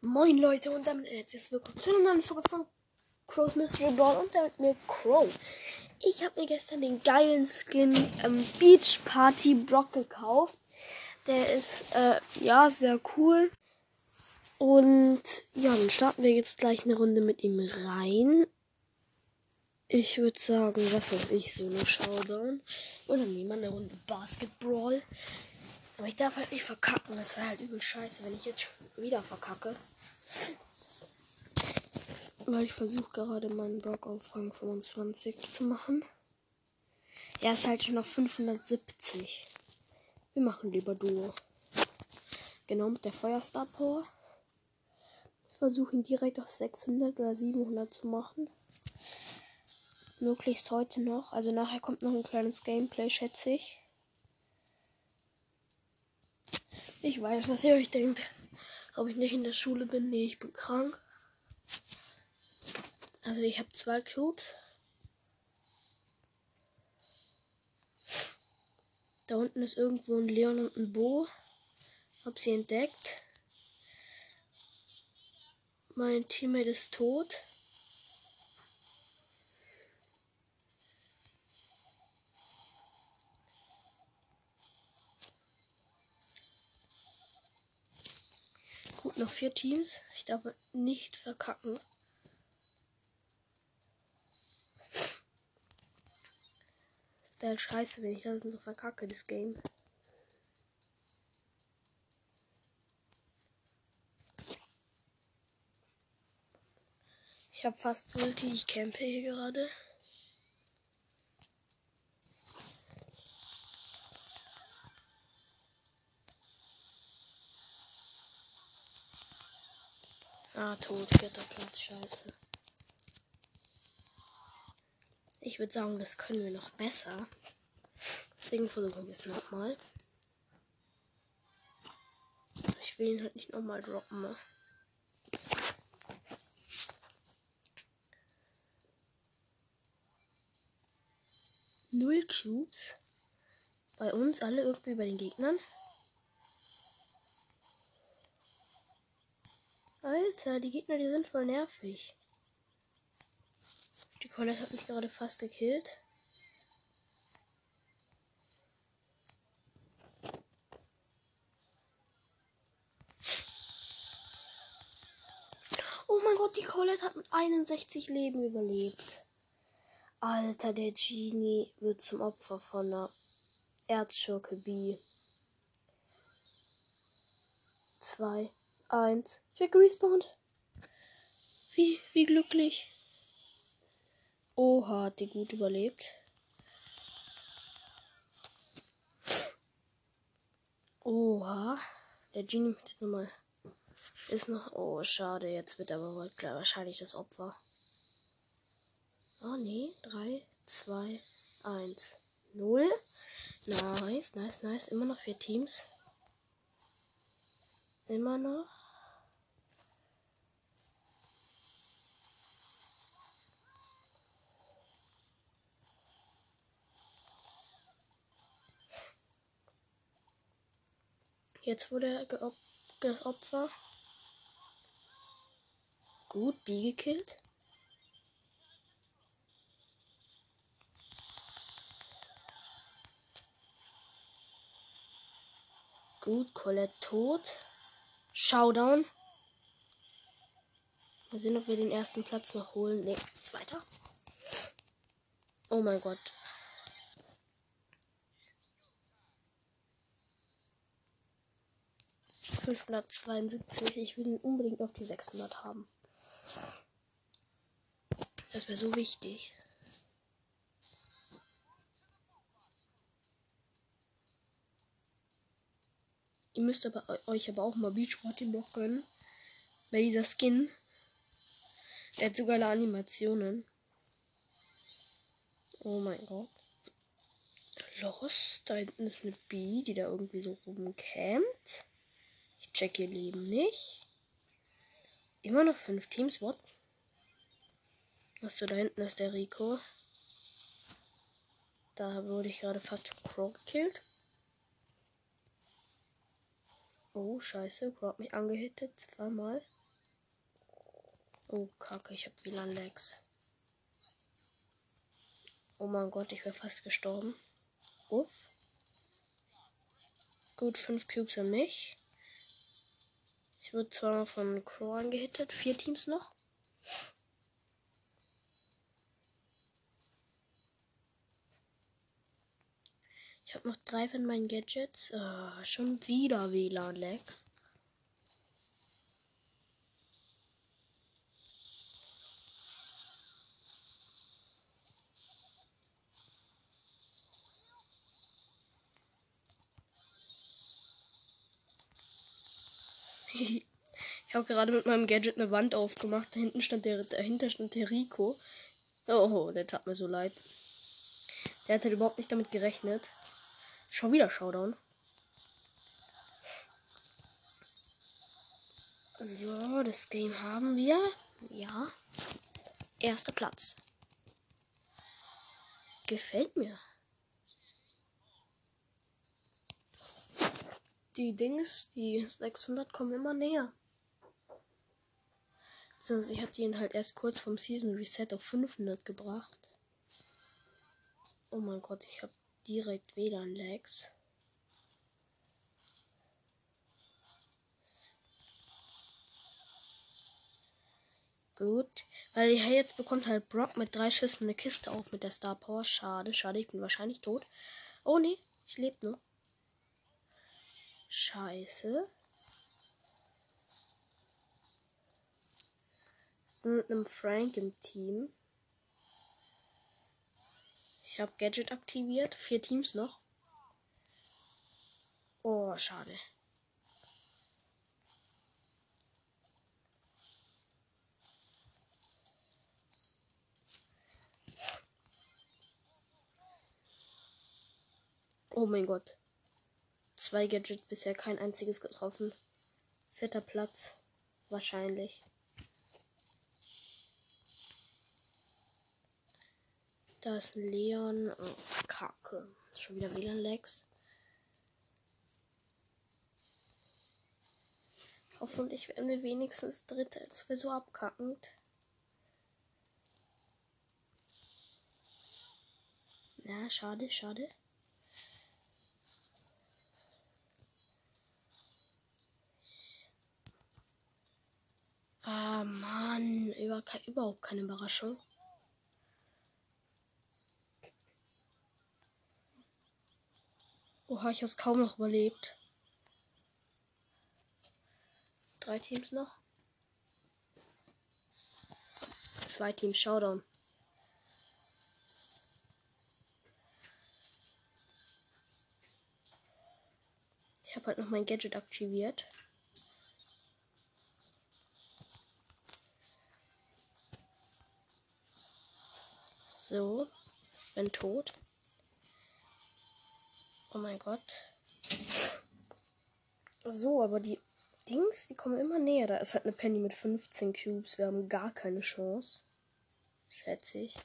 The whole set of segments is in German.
Moin Leute und damit herzlich willkommen zu einer neuen Folge von Crow's Mystery Brawl und damit mir Crow. Ich habe mir gestern den geilen Skin ähm, Beach Party Brock gekauft. Der ist äh, ja sehr cool. Und ja, dann starten wir jetzt gleich eine Runde mit ihm rein. Ich würde sagen, was weiß ich, so eine Showdown. Oder nehmen wir eine Runde Basketball. Aber ich darf halt nicht verkacken. Das wäre halt übel scheiße, wenn ich jetzt wieder verkacke. Weil ich versuche gerade meinen Block auf Rang 25 zu machen. Er ist halt schon auf 570. Wir machen lieber Duo. Genau mit der Feuerstar Power. Ich versuche ihn direkt auf 600 oder 700 zu machen. Möglichst heute noch. Also nachher kommt noch ein kleines Gameplay, schätze ich. Ich weiß, was ihr euch denkt. Ob ich nicht in der Schule bin? Nee, ich bin krank. Also ich habe zwei Cubes. Da unten ist irgendwo ein Leon und ein Bo. Hab sie entdeckt. Mein Teammate ist tot. Gut, noch vier Teams. Ich darf nicht verkacken. Das wäre halt scheiße, wenn ich das so verkacke, das Game. Ich habe fast Ulti, ich campe hier gerade. Ah, tot, vierter Platz, scheiße. Ich würde sagen, das können wir noch besser. Deswegen versuchen wir es nochmal. Ich will ihn halt nicht nochmal droppen. Ne? Null Cubes. Bei uns alle irgendwie bei den Gegnern. Alter, die Gegner, die sind voll nervig. Die Colette hat mich gerade fast gekillt. Oh mein Gott, die Colette hat mit 61 Leben überlebt. Alter, der Genie wird zum Opfer von einer Erzschurke B. 2, 1. Ich werde gerespawnt. Wie, wie glücklich. Oha, hat die gut überlebt. Oha. Der Genie mit nochmal. Ist noch. Oh, schade. Jetzt wird aber wohl klar wahrscheinlich das Opfer. Oh nee. 3, 2, 1, 0. Nice, nice, nice. Immer noch vier Teams. Immer noch. Jetzt wurde er das Opfer. Gut, B gekillt. Gut, Colette tot. Showdown. Mal sehen, ob wir den ersten Platz noch holen. Ne, zweiter. Oh mein Gott. 572. Ich will ihn unbedingt auf die 600 haben. Das wäre so wichtig. Ihr müsst aber euch aber auch mal Beach Party Block gönnen. Weil dieser Skin, der hat sogar Animationen. Oh mein Gott. Los, da hinten ist eine B, die da irgendwie so rumcampt check ihr Leben nicht. Immer noch fünf Teams, what? Achso, da hinten ist der Rico. Da wurde ich gerade fast Crow gekillt. Oh, scheiße. Crow hat mich angehittet. Zweimal. Oh, kacke, ich hab WLAN-Lags. Oh mein Gott, ich wäre fast gestorben. Uff. Gut, fünf Cubes an mich. Ich wurde zwar von Crow angehittet. Vier Teams noch. Ich habe noch drei von meinen Gadgets. Oh, schon wieder WLAN-Lags. ich habe gerade mit meinem Gadget eine Wand aufgemacht. Dahinten stand der, dahinter stand der Rico. Oh, der tat mir so leid. Der hat halt überhaupt nicht damit gerechnet. Schon wieder Showdown. So, das Game haben wir. Ja. Erster Platz. Gefällt mir. Die Dings, die 600 kommen immer näher. Sonst ich hatte ihn halt erst kurz vom Season Reset auf 500 gebracht. Oh mein Gott, ich habe direkt WLAN-Lags. Gut. Weil hey, jetzt bekommt halt Brock mit drei Schüssen eine Kiste auf mit der Star Power. Schade, schade, ich bin wahrscheinlich tot. Oh nee, ich lebe noch. Scheiße. Mit einem Frank im Team. Ich habe Gadget aktiviert. Vier Teams noch. Oh, schade. Oh mein Gott. Zwei Gadget, bisher kein einziges getroffen. Vierter Platz. Wahrscheinlich. Da ist ein Leon. Oh, Kacke. Schon wieder WLAN-Lags. Hoffentlich werden wir wenigstens Dritte. Es wäre so abkackend. Ja, schade, schade. Ah, Mann. Über, überhaupt keine Überraschung. Oha, ich hab's kaum noch überlebt. Drei Teams noch. Zwei Teams Showdown. Ich habe halt noch mein Gadget aktiviert. So, bin tot. Oh mein Gott. So, aber die Dings, die kommen immer näher. Da ist halt eine Penny mit 15 Cubes. Wir haben gar keine Chance. Schätze ich.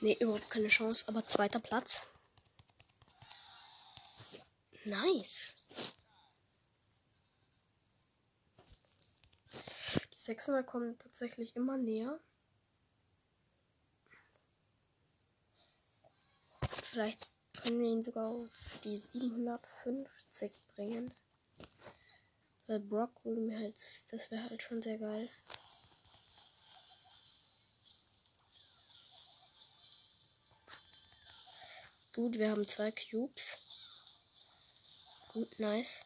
Nee, überhaupt keine Chance, aber zweiter Platz. Nice. 600 kommen tatsächlich immer näher. Vielleicht können wir ihn sogar auf die 750 bringen. Weil Brock würde mir halt, das wäre halt schon sehr geil. Gut, wir haben zwei Cubes. Gut, nice.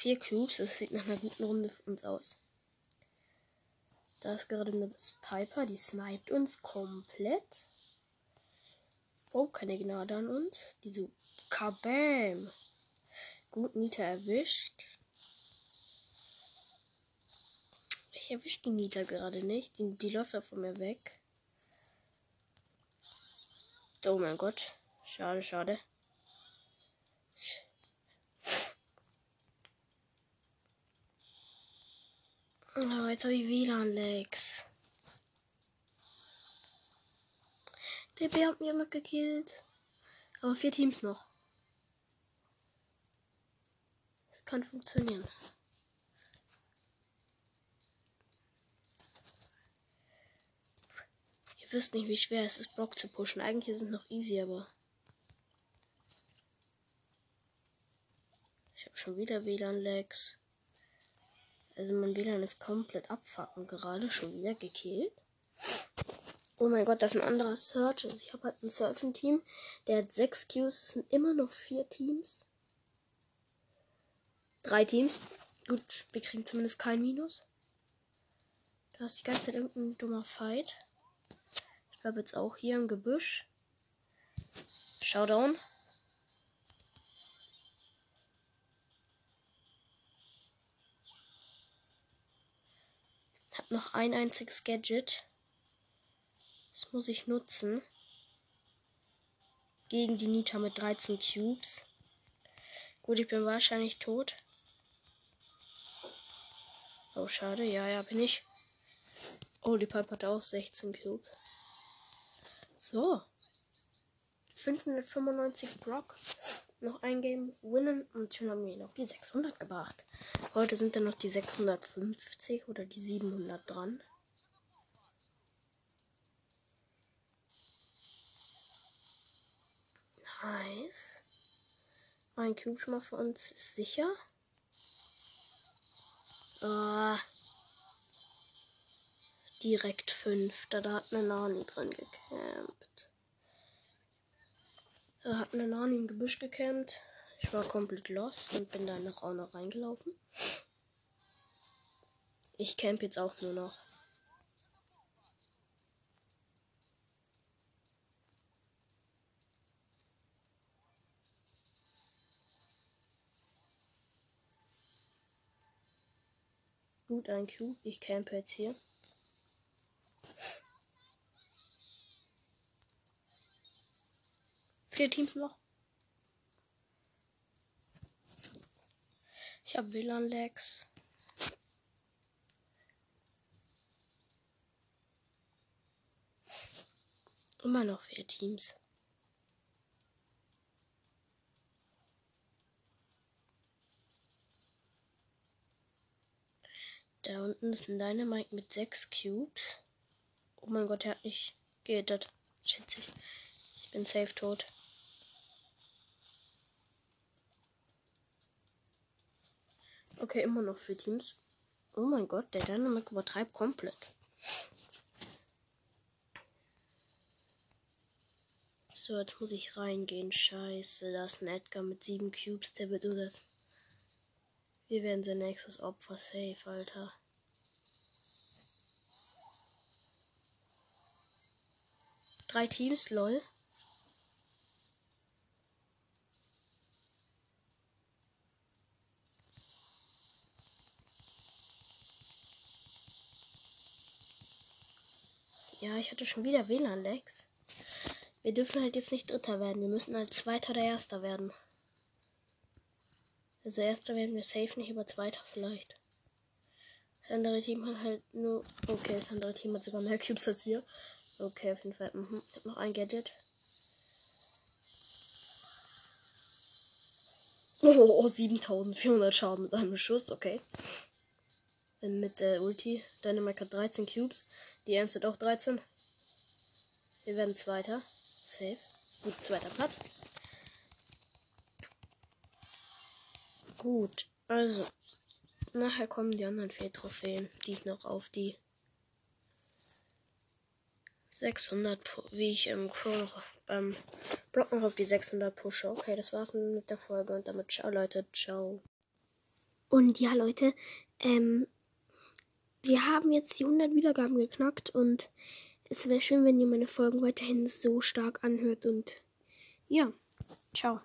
Vier Cubes, das sieht nach einer guten Runde für uns aus. Da ist gerade eine Piper, die sniped uns komplett. Oh, keine Gnade an uns. Die so Kabam. Gut, Nita erwischt. Ich erwische die Nita gerade nicht. Die, die läuft da von mir weg. Oh mein Gott. Schade, schade. Oh, jetzt habe ich WLAN-Lags. TP hat mir jemand gekillt. Aber vier Teams noch. Das kann funktionieren. Ihr wisst nicht, wie schwer es ist, Brock zu pushen. Eigentlich es noch easy, aber. Ich habe schon wieder WLAN-Lags. Also mein WLAN ist komplett abfacken gerade. Schon wieder gekillt. Oh mein Gott, das ist ein anderer Search. Also ich habe halt ein Search-Team. Der hat sechs Qs. Es sind immer noch vier Teams. Drei Teams. Gut, wir kriegen zumindest kein Minus. Da ist die ganze Zeit irgendein dummer Fight. Ich bleibe jetzt auch hier im Gebüsch. Showdown. Hab noch ein einziges Gadget. Das muss ich nutzen. Gegen die Nita mit 13 Cubes. Gut, ich bin wahrscheinlich tot. Oh, schade. Ja, ja, bin ich. Oh, die Pipe hat auch 16 Cubes. So. 595 Brock. Noch ein Game winnen und schon haben wir ihn auf die 600 gebracht. Heute sind dann noch die 650 oder die 700 dran. Nice. Ein Cube schon mal für uns ist sicher. Ah direkt fünfter. Da hat eine Nani drin gecampt. Da hat eine Nani im Gebüsch gecampt. Ich war komplett lost und bin da in eine Raune reingelaufen. Ich camp jetzt auch nur noch. Gut, ein Cube. Ich campe jetzt hier. Vier Teams noch. Ich habe WLAN-Lags. Immer noch vier Teams. Da unten ist ein Dynamite mit sechs Cubes. Oh mein Gott, er hat nicht gehittet. Schätze ich. Ich bin safe tot. Okay, immer noch vier Teams. Oh mein Gott, der Dynamic übertreibt komplett. So, jetzt muss ich reingehen. Scheiße, da ist ein Edgar mit sieben Cubes. Der wird das. Wir werden sein nächstes Opfer safe, Alter. Drei Teams, lol. Ja, ich hatte schon wieder WLAN-Lags. Wir dürfen halt jetzt nicht Dritter werden. Wir müssen als Zweiter oder Erster werden. Also Erster werden wir safe nicht, aber Zweiter vielleicht. Das andere Team hat halt nur... Okay, das andere Team hat sogar mehr Cubes als wir. Okay, auf jeden Fall. Mhm. Ich hab noch ein Gadget. Oh, 7400 Schaden mit einem Schuss, okay. Mit der Ulti. Dynamite hat 13 Cubes. Die Ems hat auch 13. Wir werden Zweiter. Safe. Gut, zweiter Platz. Gut, also. Nachher kommen die anderen vier Trophäen, die ich noch auf die 600, wie ich im Crow noch beim Block noch auf die 600 pushe. Okay, das war's mit der Folge und damit ciao Leute, ciao. Und ja Leute, ähm, wir haben jetzt die 100 Wiedergaben geknackt und es wäre schön, wenn ihr meine Folgen weiterhin so stark anhört und ja, ciao.